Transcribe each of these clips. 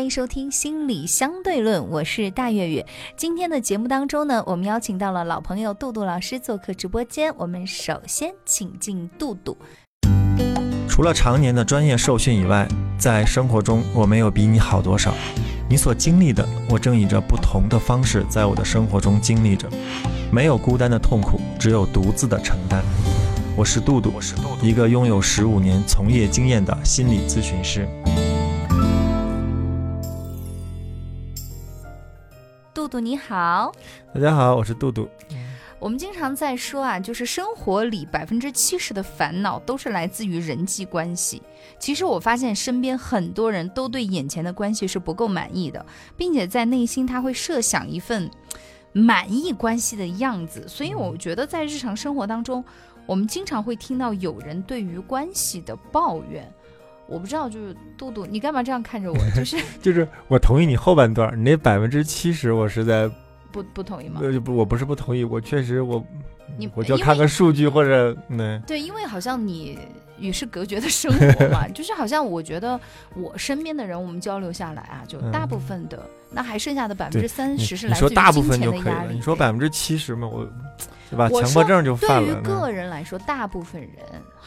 欢迎收听心理相对论，我是大月月。今天的节目当中呢，我们邀请到了老朋友杜杜老师做客直播间。我们首先请进杜杜。除了常年的专业受训以外，在生活中我没有比你好多少。你所经历的，我正以着不同的方式在我的生活中经历着。没有孤单的痛苦，只有独自的承担。我是杜杜，一个拥有十五年从业经验的心理咨询师。杜杜你好，大家好，我是杜杜。我们经常在说啊，就是生活里百分之七十的烦恼都是来自于人际关系。其实我发现身边很多人都对眼前的关系是不够满意的，并且在内心他会设想一份满意关系的样子。所以我觉得在日常生活当中，我们经常会听到有人对于关系的抱怨。我不知道，就是杜杜，你干嘛这样看着我？就是就是我同意你后半段，你那百分之七十我实在不不同意吗？呃不，我不是不同意，我确实我你我就看个数据或者那对，因为好像你与世隔绝的生活嘛，就是好像我觉得我身边的人，我们交流下来啊，就大部分的，那还剩下的百分之三十是来自于大部金分就可以了，钱的压力。你说百分之七十嘛，我对吧？强迫症就对于。个人来说，大部分人，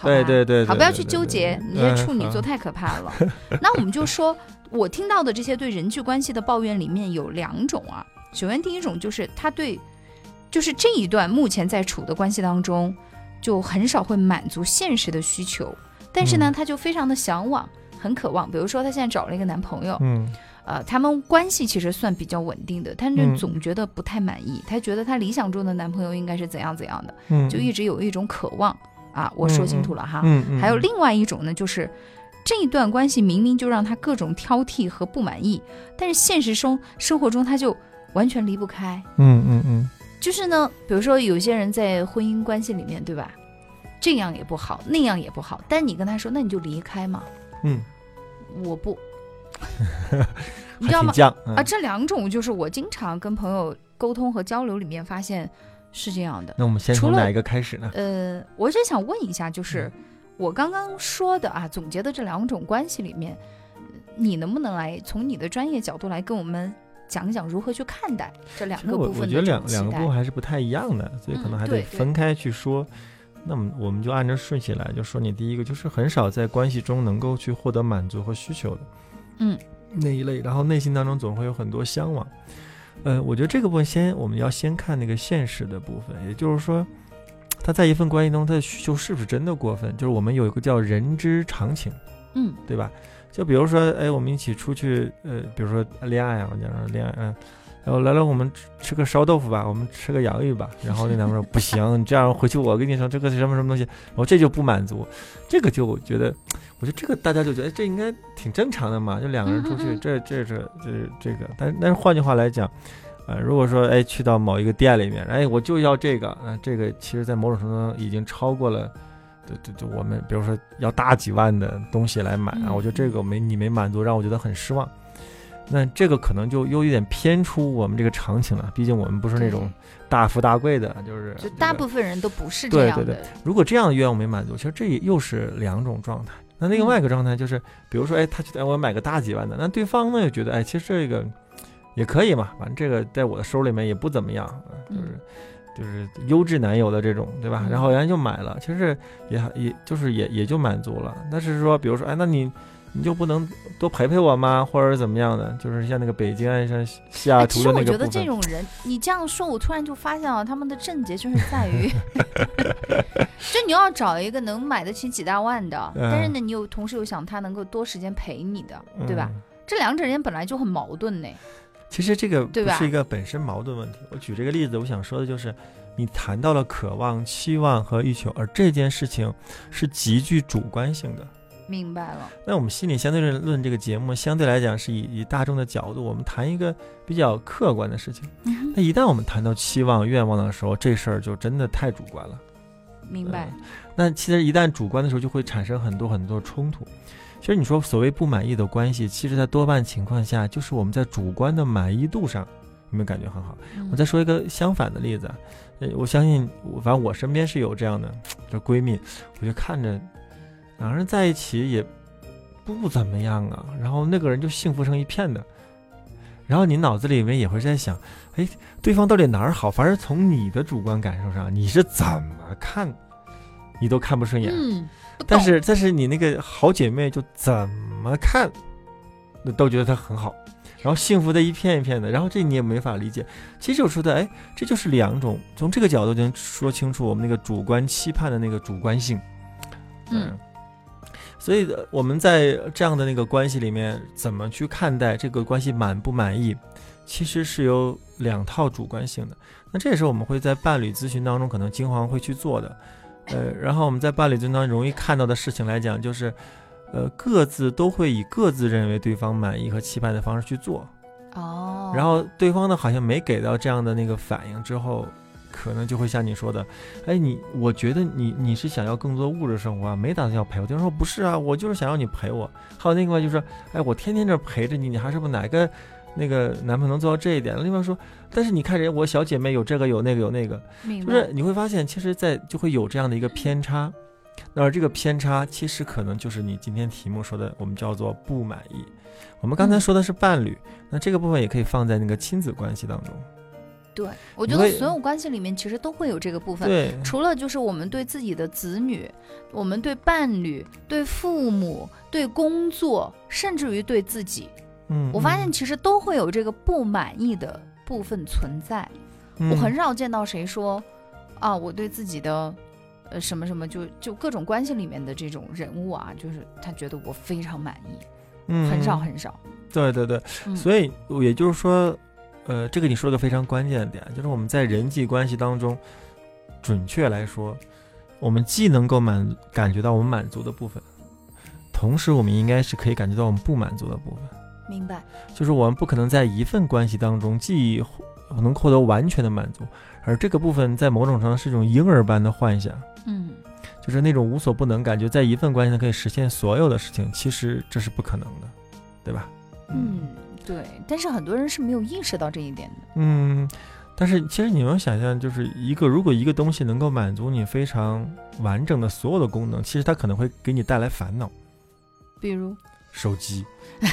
对对对，好，不要去纠结，对你这嗯处女座太可怕了。那我们就说，我听到的这些对人际关系的抱怨里面有两种啊。首先，第一种就是他对，就是这一段目前在处的关系当中，就很少会满足现实的需求，但是呢，嗯他就非常的向往，很渴望。比如说，她现在找了一个男朋友，嗯呃，他们关系其实算比较稳定的，但是嗯总觉得不太满意。他觉得她理想中的男朋友应该是怎样怎样的，嗯，就一直有一种渴望啊。我说清楚了哈。还有另外一种呢，就是这一段关系明明就让他各种挑剔和不满意，但是现实中生活中他就完全离不开。嗯嗯嗯就是呢，比如说有些人在婚姻关系里面，对吧？这样也不好，那样也不好，但你跟他说，那你就离开嘛。嗯，我不，你知道吗？啊，。这两种就是我经常跟朋友沟通和交流里面发现是这样的。那我们先从哪一个开始呢？呃，我只想问一下，就是我刚刚说的啊，总结的这两种关系里面，你能不能来从你的专业角度来跟我们讲讲如何去看待这两个部分我觉得两两个部分还是不太一样的，所以可能还得分开去说。那么我们就按照顺序来，就说你第一个就是很少在关系中能够去获得满足和需求的，嗯，那一类，然后内心当中总会有很多向往。呃，我觉得这个部分先我们要先看那个现实的部分，也就是说，他在一份关系中他的需求是不是真的过分？就是我们有一个叫人之常情，嗯对吧？就比如说，哎，我们一起出去，呃，比如说恋爱啊，我讲说恋爱，嗯、然后来了，我们吃吃个烧豆腐吧，我们吃个洋芋吧。然后那男的说不行，你这样回去我跟你说这个是什么什么东西，我这就不满足，这个就我觉得，我觉得这个大家就觉得哎这应该挺正常的嘛，就两个人出去，这这这这这个，但但是换句话来讲。呃，如果说哎去到某一个店里面，哎我就要这个，那、这个其实在某种程度上已经超过了，对对对，我们比如说要大几万的东西来买啊，嗯我觉得这个没你没满足，让我觉得很失望。那这个可能就又有点偏出我们这个场景了，毕竟我们不是那种大富大贵的，就是大部分人都不是这样的。对对对如果这样的愿望没满足，其实这也又是两种状态。那另外一个状态就是，比如说，哎，他觉得哎我买个大几万的，那对方呢又觉得，哎，其实这个也可以嘛，反正这个在我的收入里面也不怎么样，呃就是、就是优质男友的这种，对吧？嗯然后人家就买了，其实也也就是也也就满足了。但是说，比如说，哎，那你你就不能多陪陪我吗？或者是怎么样的？就是像那个北京爱上西雅图的那实我觉得这种人，你这样说，我突然就发现了他们的症结就是在于，就你要找一个能买得起几大万的，嗯但是呢，你又同时又想他能够多时间陪你的，对吧？嗯这两者之间本来就很矛盾呢。其实这个不是一个本身矛盾问题。我举这个例子，我想说的就是，你谈到了渴望、期望和欲求，而这件事情是极具主观性的。明白了。那我们心理相对论论这个节目，相对来讲是以以大众的角度，我们谈一个比较客观的事情。嗯那一旦我们谈到期望、愿望的时候，这事儿就真的太主观了。明白。那其实一旦主观的时候，就会产生很多很多冲突。其实你说所谓不满意的关系，其实在多半情况下，就是我们在主观的满意度上有没有感觉很好？嗯我再说一个相反的例子我相信反正我身边是有这样的，这闺蜜，我就看着两个人在一起也不怎么样啊，然后那个人就幸福成一片的，然后你脑子里面也会在想，哎，对方到底哪儿好？反正从你的主观感受上，你是怎么看，你都看不顺眼，嗯，但是但是你那个好姐妹就怎么看，那都觉得她很好，然后幸福的一片一片的，然后这你也没法理解。其实我说的，哎，这就是两种，从这个角度就能说清楚我们那个主观期盼的那个主观性。嗯，所以呃我们在这样的那个关系里面，怎么去看待这个关系满不满意，其实是有两套主观性的。那这也是我们会在伴侣咨询当中可能经常会去做的。呃，然后我们在伴侣咨询当容易看到的事情来讲，就是，呃，各自都会以各自认为对方满意和期盼的方式去做，哦，然后对方呢好像没给到这样的那个反应之后，可能就会像你说的，哎，你我觉得你你是想要更多物质生活啊，没打算要陪我。对方说不是啊，我就是想要你陪我。还有另外就是，哎，我天天这陪着你，你还是不哪个那个男朋友能做到这一点？另外说，但是你看人我小姐妹有这个有那个有那个，就是你会发现，其实，在就会有这样的一个偏差，那而这个偏差其实可能就是你今天题目说的，我们叫做不满意。我们刚才嗯说的是伴侣，那这个部分也可以放在那个亲子关系当中。对，我觉得所有关系里面其实都会有这个部分。对，除了就是我们对自己的子女，我们对伴侣、对父母、对工作，甚至于对自己，嗯，我发现嗯其实都会有这个不满意的部分存在。我很嗯少见到谁说，啊，我对自己的，呃，什么什么，就就各种关系里面的这种人物啊，就是他觉得我非常满意，嗯很少很少。对对对，嗯所以也就是说，呃，这个你说的非常关键的点，就是我们在人际关系当中，准确来说，我们既能够满感觉到我们满足的部分，同时我们应该是可以感觉到我们不满足的部分。明白，就是我们不可能在一份关系当中既获能获得完全的满足，而这个部分在某种程度上是一种婴儿般的幻想，嗯，就是那种无所不能，感觉在一份关系上可以实现所有的事情，其实这是不可能的，对吧？嗯，对。但是很多人是没有意识到这一点的。嗯，但是其实你能想象，就是一个如果一个东西能够满足你非常完整的所有的功能，其实它可能会给你带来烦恼。比如，手机，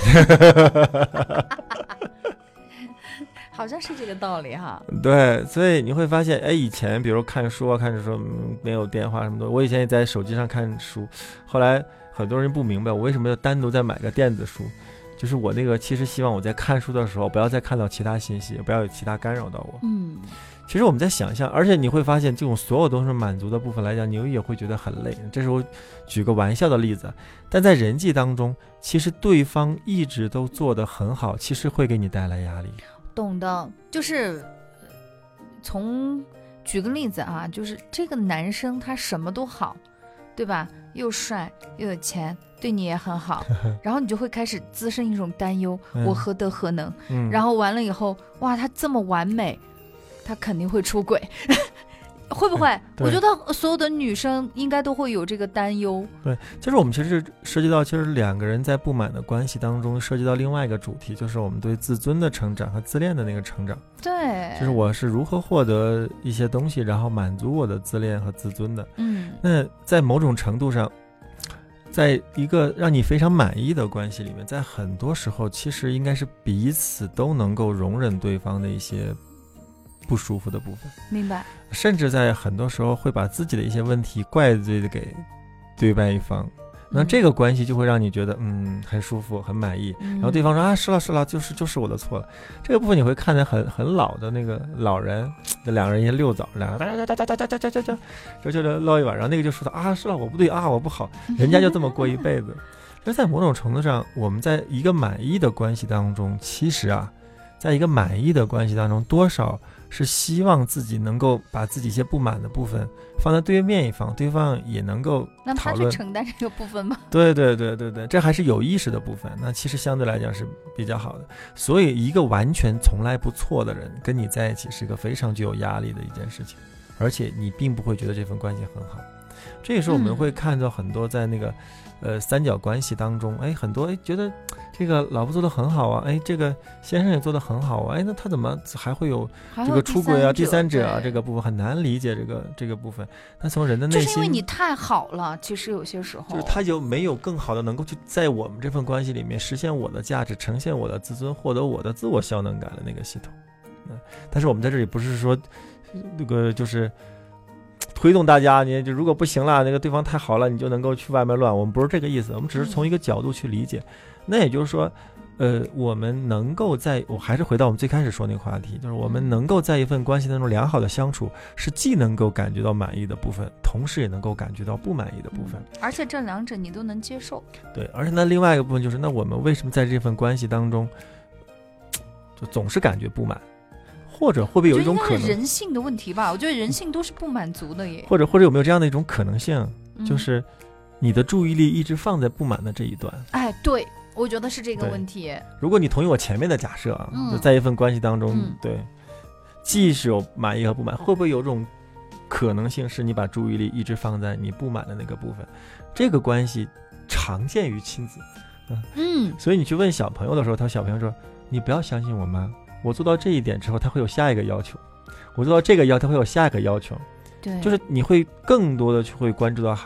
好像是这个道理哈。对，所以你会发现，哎，以前比如看书啊，看书说、嗯、没有电话什么的，我以前也在手机上看书，后来很多人不明白我为什么要单独再买个电子书，就是我那个其实希望我在看书的时候不要再看到其他信息，不要有其他干扰到我。嗯，其实我们在想象，而且你会发现，这种所有都是满足的部分来讲，你也会觉得很累。这是我举个玩笑的例子，但在人际当中，其实对方一直都做得很好，其实会给你带来压力。懂的，就是呃从举个例子啊，就是这个男生他什么都好，对吧？又帅又有钱，对你也很好，然后你就会开始滋生一种担忧，嗯我何德何能？嗯，然后完了以后，哇，他这么完美，他肯定会出轨，会不会？我觉得所有的女生应该都会有这个担忧。对，就是我们其实涉及到，其实两个人在不满的关系当中，涉及到另外一个主题，就是我们对自尊的成长和自恋的那个成长。对，就是我是如何获得一些东西，然后满足我的自恋和自尊的。嗯那在某种程度上，在一个让你非常满意的关系里面，在很多时候其实应该是彼此都能够容忍对方的一些不舒服的部分，明白。甚至在很多时候会把自己的一些问题怪罪的给对外一方。那嗯这个关系就会让你觉得嗯很舒服很满意，然然后对方说啊是了是了，就是就是我的错了。这个部分你会看着很很老的那个老人，这两个人一溜枣，两个哒哒哒哒哒哒哒哒哒，就就唠一晚，然后那个就说的啊是了我不对啊我不好，人家就这么过一辈子。就是在某种程度上，我们在一个满意的关系当中，其实啊，在一个满意的关系当中，多少是希望自己能够把自己一些不满的部分放在对面一方，对方也能够让他去讨论。承担这个部分吗。对对对对对，这还是有意识的部分。那其实相对来讲是比较好的。所以，一个完全从来不错的人跟你在一起是一个非常具有压力的一件事情，而且你并不会觉得这份关系很好。这也是我们嗯会看到很多在那个，呃，三角关系当中，哎，很多哎觉得这个老婆做的很好啊，哎，这个先生也做的很好啊，哎，那他怎么还会有这个出轨啊、第三者啊这个部分很难理解这个这个部分。那从人的内心，就是因为你太好了，其实有些时候就是他有没有更好的能够去在我们这份关系里面实现我的价值，呈现我的自尊，获得我的自我效能感的那个系统。嗯，但是我们在这里不是说那个就是 推动大家，你就如果不行了，那个对方太好了，你就能够去外面乱。我们不是这个意思，我们只是从一个角度去理解。那也就是说。呃，我们能够在，我还是回到我们最开始说那个话题，就是我们能够在一份关系当中良好的相处，是既能够感觉到满意的部分，同时也能够感觉到不满意的部分。嗯而且这两者你都能接受。对，而且那另外一个部分就是，那我们为什么在这份关系当中，就总是感觉不满，或者会不会有一种可人性的问题吧？我觉得人性都是不满足的耶。或者或者有没有这样的一种可能性，就嗯是你的注意力一直放在不满的这一端。哎，对，我觉得是这个问题。如果你同意我前面的假设啊，嗯就在一份关系当中，嗯对，既是有满意和不满，会不会有种可能性是你把注意力一直放在你不满的那个部分？这个关系常见于亲子。嗯，所以你去问小朋友的时候，他小朋友说：“你不要相信我妈，我做到这一点之后，他会有下一个要求；我做到这个要，他会有下一个要求。对，就是你会更多的去会关注到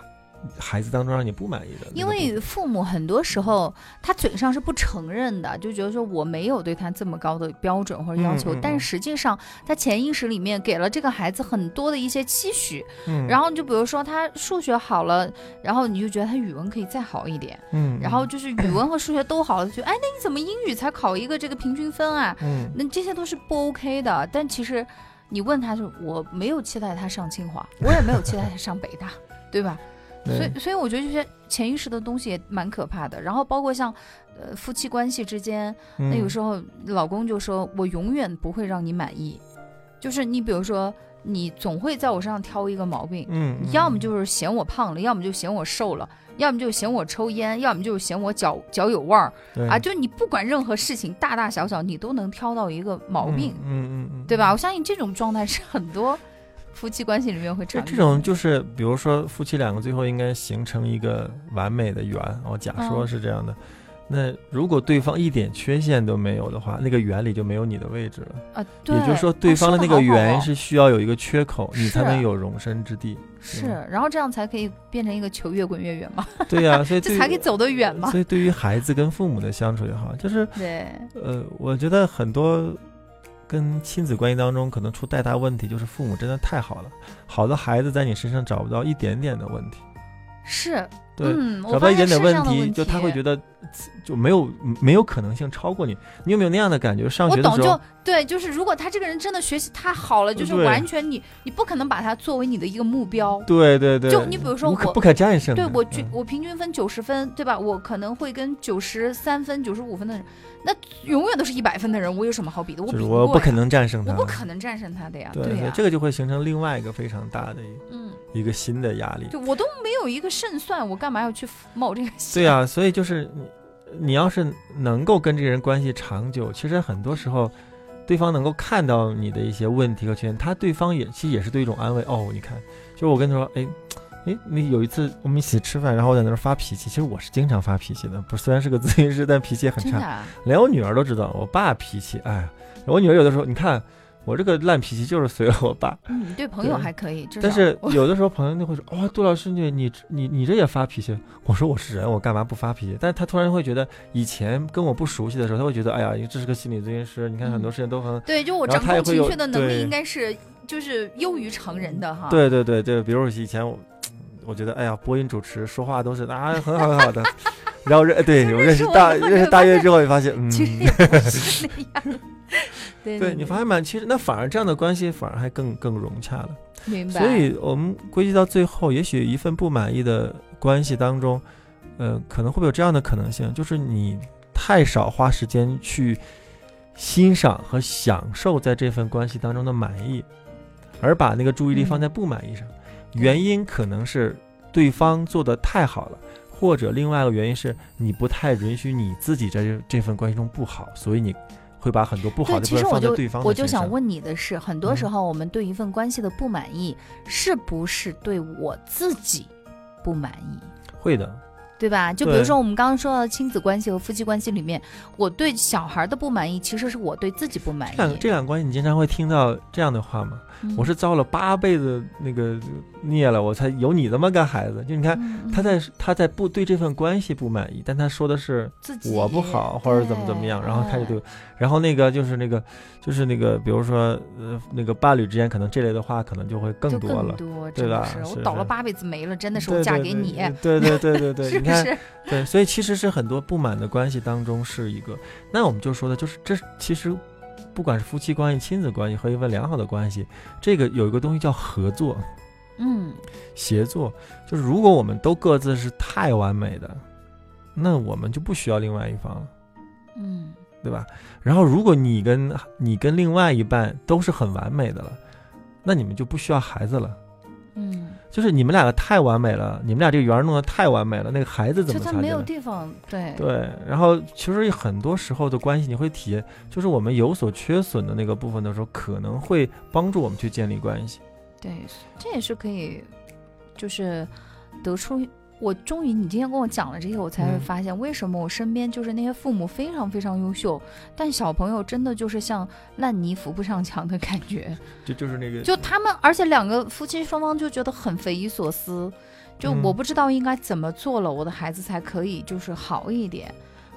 孩孩子当中让你不满意的因为父母很多时候他嘴上是不承认的，就觉得说我没有对他这么高的标准或者要求，嗯嗯嗯但实际上他潜意识里面给了这个孩子很多的一些期许。嗯，然后就比如说他数学好了，然后你就觉得他语文可以再好一点，嗯，然后就是语文和数学都好了，就哎，那你怎么英语才考一个这个平均分啊？嗯那这些都是不 OK 的。但其实你问他说，我没有期待他上清华，我也没有期待他上北大，对吧？对所以，所以我觉得这些潜意识的东西也蛮可怕的。然后包括像，呃，夫妻关系之间，那有时候老公就说我永远不会让你满意，就是你比如说你总会在我身上挑一个毛病，嗯，要么就是嫌我胖了，要么就嫌我瘦了，要么就嫌我抽烟，要么就是嫌我脚脚有味儿对啊。就你不管任何事情，大大小小，你都能挑到一个毛病，嗯嗯嗯嗯，对吧？我相信这种状态是很多夫妻关系里面会这种就是，比如说夫妻两个最后应该形成一个完美的圆，哦假说嗯是这样的。那如果对方一点缺陷都没有的话，那个圆里就没有你的位置了。啊，对，也就是说，啊对方的那个圆是需要有一个缺口，你才能有容身之地。是，然后这样才可以变成一个球越滚越远嘛，对呀、所以 这才可以走得远嘛。所以对于孩子跟父母的相处也好，就是对，呃，我觉得很多跟亲子关系当中可能出太大问题，就是父母真的太好了，好的孩子在你身上找不到一点点的问题。是，对，嗯，我找到一点点发现是这样的题，就他会觉得。就没有没有可能性超过你。你有没有那样的感觉？上，学的时候就，对，就是如果他这个人真的学习太好了，就是完全你你不可能把他作为你的一个目标。对对对，就你比如说我可不可战胜。对我均嗯我平均分九十分，对吧？我可能会跟九十三分、九十五分的人，那永远都是一百分的人，我有什么好比的？我就是比过我不可，能战胜他，我不可能战胜他的呀，对呀，这个就会形成另外一个非常大的一嗯，一个新的压力。就我都没有一个胜算，我干嘛要去冒这个险？对啊，所以就是你，你要是能够跟这个人关系长久，其实很多时候，对方能够看到你的一些问题和缺点，他对方也其实也是对一种安慰。哦，你看，就是我跟他说，哎，哎，你有一次我们一起吃饭，然后我在那儿发脾气，其实我是经常发脾气的，不，虽然是个咨询师，但脾气也很差，啊，连我女儿都知道，我爸脾气，哎，我女儿有的时候，你看我这个烂脾气就是随了我爸。嗯，对朋友还可以，但是有的时候朋友就会说：“哇、杜老师你你你你这也发脾气？”我说：“我是人，我干嘛不发脾气？”但是他突然会觉得，以前跟我不熟悉的时候，他会觉得：“哎呀，这是个心理咨询师，你看很多事情都很……对，就我掌控情他也会有绪的能力应该是就是优于常人的哈。对对对对，比如以前我，我觉得哎呀，播音主持说话都是啊很好很好的，然后认对 我认识大认识大约之后，也发现嗯，其实也不是那样。对对你发现蛮，其实那反而这样的关系反而还更更融洽了。明白。所以我们归结到最后，也许一份不满意的关系当中，呃，可能会不会有这样的可能性，就是你太少花时间去欣赏和享受在这份关系当中的满意，而把那个注意力放在不满意上。原因可能是对方做的太好了，或者另外一个原因是你不太允许你自己在这这份关系中不好，所以你会把很多不好的部分放在对方我就想问你的是，很多时候我们对一份关系的不满意，是不是对我自己不满意？会的。对吧？就比如说我们刚刚说到亲子关系和夫妻关系里面，我对小孩的不满意，其实是我对自己不满意。这两这两关系，你经常会听到这样的话吗？我是遭了八辈子那个孽了，我才有你这么个孩子。就你看，他在他在不对这份关系不满意，但他说的是我不好或者怎么怎么样，然后他就对，然后那个就是那个就是那个，比如说呃那个伴侣之间，可能这类的话可能就会更多了，对吧？我倒了八辈子霉了，真的是我嫁给你。对对对对对，你看，对，所以其实是很多不满的关系当中是一个。那我们就说的就是这其实。不管是夫妻关系、亲子关系和一份良好的关系，这个有一个东西叫合作，嗯，协作。就是如果我们都各自是太完美的，那我们就不需要另外一方了，嗯，对吧？然后如果你跟你跟另外一半都是很完美的了，那你们就不需要孩子了，嗯。就是你们两个太完美了，你们俩这个圆弄得太完美了，那个孩子怎么？就他没有地方，对对。然后其实很多时候的关系，你会体验，就是我们有所缺损的那个部分的时候，可能会帮助我们去建立关系。对，这也是可以，就是得出。我终于，你今天跟我讲了这些，我才会发现为什么我身边就是那些父母非常非常优秀，但小朋友真的就是像烂泥扶不上墙的感觉。就就是那个，就他们，而且两个夫妻双方就觉得很匪夷所思，就我不知道应该怎么做了，我的孩子才可以就是好一点，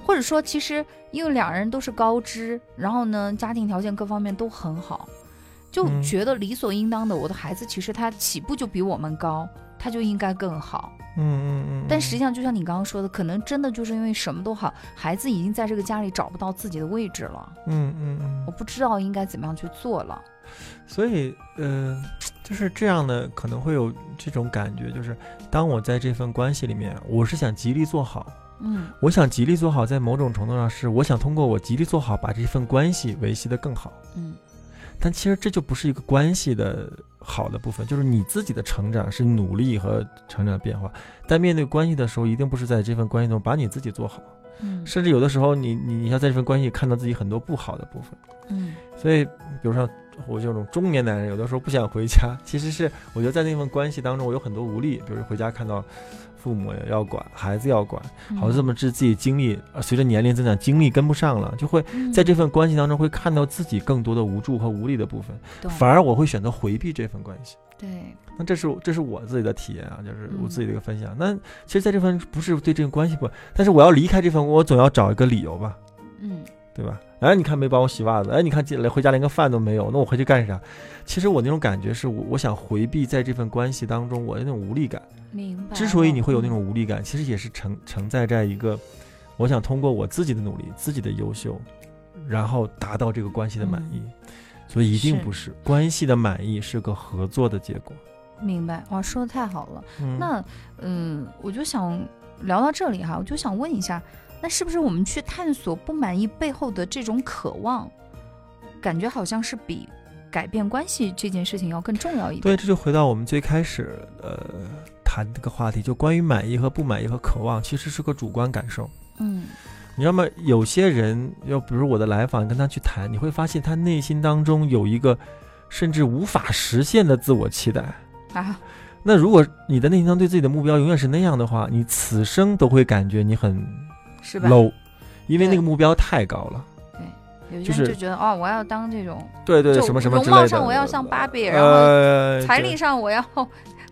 或者说其实因为两人都是高知，然后呢家庭条件各方面都很好，就觉得理所应当的，我的孩子其实他起步就比我们高。他就应该更好，嗯嗯嗯。但实际上，就像你刚刚说的，可能真的就是因为什么都好，孩子已经在这个家里找不到自己的位置了。嗯嗯嗯。我不知道应该怎么样去做了。所以，呃，就是这样的，可能会有这种感觉，就是当我在这份关系里面，我是想极力做好。嗯。我想极力做好，在某种程度上是我想通过我极力做好，把这份关系维系的更好。嗯。但其实这就不是一个关系的好的部分，就是你自己的成长是努力和成长变化。但面对关系的时候，一定不是在这份关系中把你自己做好，嗯，甚至有的时候你你你要在这份关系看到自己很多不好的部分，嗯。所以，比如说我这种中年男人，有的时候不想回家，其实是我觉得在那份关系当中，我有很多无力，比如回家看到。父母要管，孩子要管，好这么自自己精力，随着年龄增长，精力跟不上了，就会在这份关系当中会看到自己更多的无助和无力的部分，反而我会选择回避这份关系。对，那这是这是我自己的体验啊，就是我自己的一个分享。那其实在这份不是对这个关系不，但是我要离开这份，我总要找一个理由吧，嗯，对吧？哎，你看没帮我洗袜子，哎，你看进来回家连个饭都没有，那我回去干啥？其实我那种感觉是我我想回避在这份关系当中我的那种无力感。明白。之所以你会有那种无力感，其实也是承承载在一个，我想通过我自己的努力、自己的优秀，然后达到这个关系的满意。所以一定不是关系的满意是个合作的结果。明白，哇，说的太好了。那嗯，我就想聊到这里哈，我就想问一下，那是不是我们去探索不满意背后的这种渴望，感觉好像是比改变关系这件事情要更重要一点？对，这就回到我们最开始呃。谈这个话题，就关于满意和不满意和渴望，其实是个主观感受。嗯，你知道吗？有些人，要比如我的来访，跟他去谈，你会发现他内心当中有一个甚至无法实现的自我期待啊。那如果你的内心当中对自己的目标永远是那样的话，你此生都会感觉你很 low，因为那个目标太高了。对，有些人就觉得哦，我要当这种对对什么什么容貌上我要像芭比，然后财力上我要。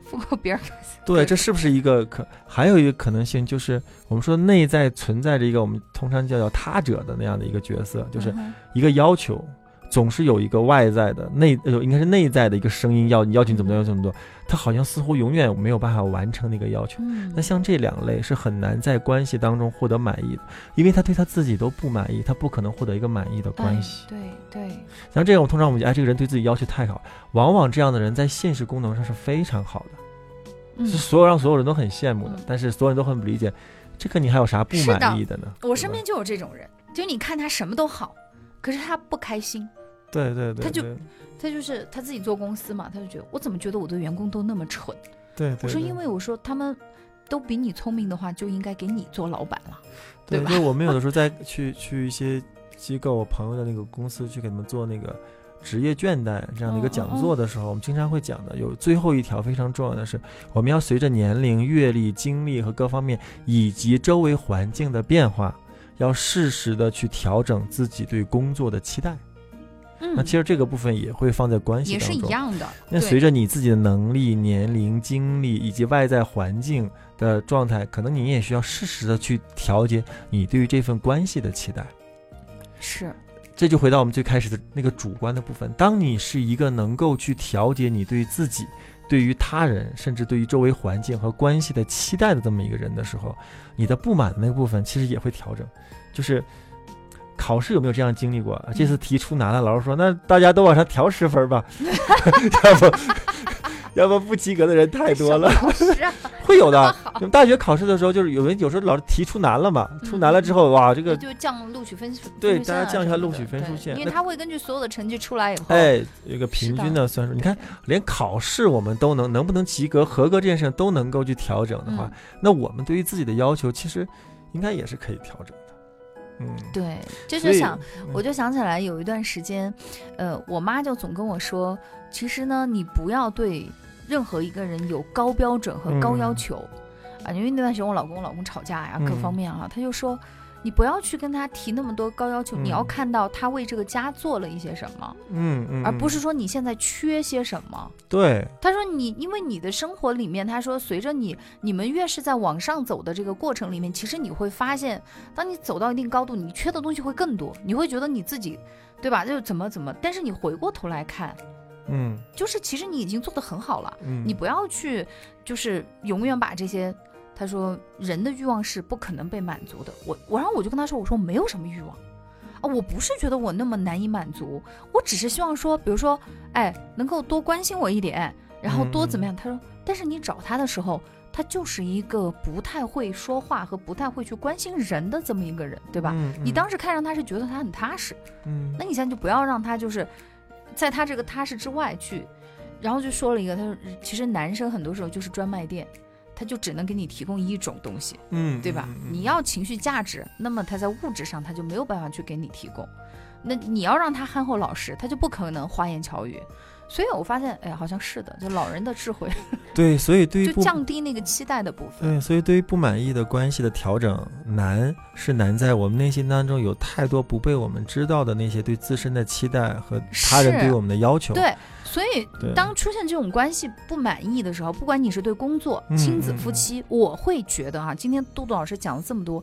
富过别人，对，这是不是一个可？还有一个可能性就是，我们说内在存在着一个我们通常叫叫他者的那样的一个角色，就是一个要求，总是有一个外在的内，呃，应该是内在的一个声音要你要求怎么做要求怎么做，他好像似乎永远没有办法完成那个要求。那像这两类是很难在关系当中获得满意的，因为他对他自己都不满意，他不可能获得一个满意的关系。对对。像这样，我通常我们哎，这个人对自己要求太高，往往这样的人在现实功能上是非常好的。是所有让所有人都很羡慕的，但是所有人都很不理解，这个你还有啥不满意的呢？我身边就有这种人，就你看他什么都好，可是他不开心，对对对，他就他就是他自己做公司嘛，他就觉得我怎么觉得我的员工都那么蠢？对对，我说因为我说他们都比你聪明的话，就应该给你做老板了。对，对吧就我们有的时候在去去一些机构，我朋友的那个公司去给他们做那个职业倦怠这样的一个讲座的时候，我们经常会讲的，有最后一条非常重要的是，我们要随着年龄、阅历、经历和各方面以及周围环境的变化，要适时的去调整自己对工作的期待。那嗯，其实这个部分也会放在关系也是当中。一样的。那随着你自己的能力、年龄、经历以及外在环境的状态，可能你也需要适时的去调节你对于这份关系的期待。是这就回到我们最开始的那个主观的部分。当你是一个能够去调节你对自己、对于他人，甚至对于周围环境和关系的期待的这么一个人的时候，你的不满的那个部分其实也会调整。就是考试有没有这样经历过？啊这次题出难了，老师说那大家都往上调十分吧，要不 要不不及格的人太多了。会有的那么。好我们大学考试的时候，就是有人有时候老师题出难了嘛，出难了之后，哇，这个就降录取分数，对大家降一下录取分数线因为他会根据所有的成绩出来以后，哎，有一个平均的算数。你看，连考试我们都能能不能及格、合格这件事情都能够去调整的话，嗯那我们对于自己的要求其实应该也是可以调整的。嗯，对，这就想，嗯。我就想起来有一段时间，呃，我妈就总跟我说，其实呢，你不要对任何一个人有高标准和高要嗯。求，啊，因为那段时间我老公我老公吵架呀，各嗯。方面啊，他就说，你不要去跟他提那么多高要求，你要嗯看到他为这个家做了一些什么，嗯嗯，而不嗯是说你现在缺些什么。对，他说你，因为你的生活里面，他说随着你你们越是在往上走的这个过程里面，其实你会发现，当你走到一定高度，你缺的东西会更多，你会觉得你自己，对吧？就怎么怎么，但是你回过头来看，嗯就是其实你已经做得很好了，嗯，你不要去就是永远把这些。他说人的欲望是不可能被满足的。我我然后我就跟他说，我说我没有什么欲望。啊，我不是觉得我那么难以满足，我只是希望说，比如说，哎，能够多关心我一点，然后多怎么样？他说，但是你找他的时候，他就是一个不太会说话和不太会去关心人的这么一个人，对吧？嗯你当时看上他是觉得他很踏实，嗯那你现在就不要让他就是在他这个踏实之外去，然后就说了一个，他说其实男生很多时候就是专卖店。他就只能给你提供一种东西，嗯，对吧？你要情绪价值，那么他在物质上他就没有办法去给你提供。那你要让他憨厚老实，他就不可能花言巧语。所以我发现，哎，好像是的，就老人的智慧，对，所以对于就降低那个期待的部分。对，所以对于不满意的关系的调整，难是难在我们内心当中有太多不被我们知道的那些对自身的期待和他人对我们的要求。对，所以当出现这种关系不满意的时候，不管你是对工作、嗯亲子、夫妻，我会觉得哈、今天杜杜老师讲了这么多，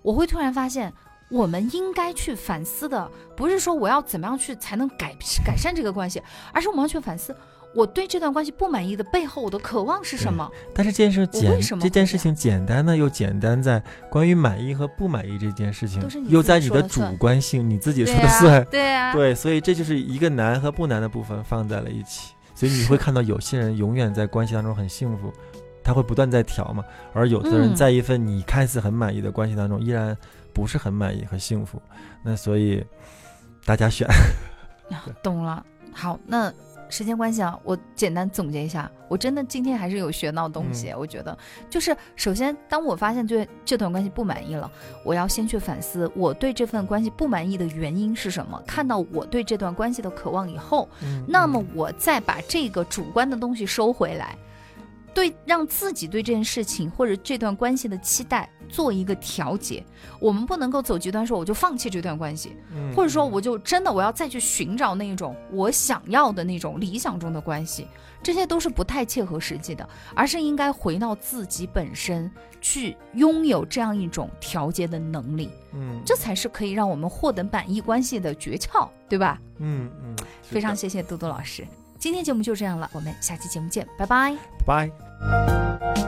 我会突然发现，我们应该去反思的，不是说我要怎么样去才能改改善这个关系，而是我们要去反思。我对这段关系不满意的背后，我的渴望是什么？但是这件事简这件事情简单呢，又简单在关于满意和不满意这件事情又在你的主观性，你自己说、的算。对呀、对，所以这就是一个难和不难的部分放在了一起，所以你会看到有些人永远在关系当中很幸福，他会不断在调嘛，而有的人嗯在一份你看似很满意的关系当中，依然不是很满意和幸福。那所以大家选，懂了。好，那时间关系啊，我简单总结一下，我真的今天还是有学到东西。我觉得，就是首先，当我发现对这段关系不满意了，我要先去反思我对这份关系不满意的原因是什么。看到我对这段关系的渴望以后，嗯那么我再把这个主观的东西收回来。对，让自己对这件事情或者这段关系的期待做一个调节。我们不能够走极端，说我就放弃这段关系，嗯或者说我就真的我要再去寻找那种我想要的那种理想中的关系，这些都是不太切合实际的，而是应该回到自己本身去拥有这样一种调节的能力，嗯这才是可以让我们获得满意关系的诀窍，对吧？嗯嗯，非常谢谢嘟嘟老师，今天节目就这样了，我们下期节目见，拜拜。拜。嗯。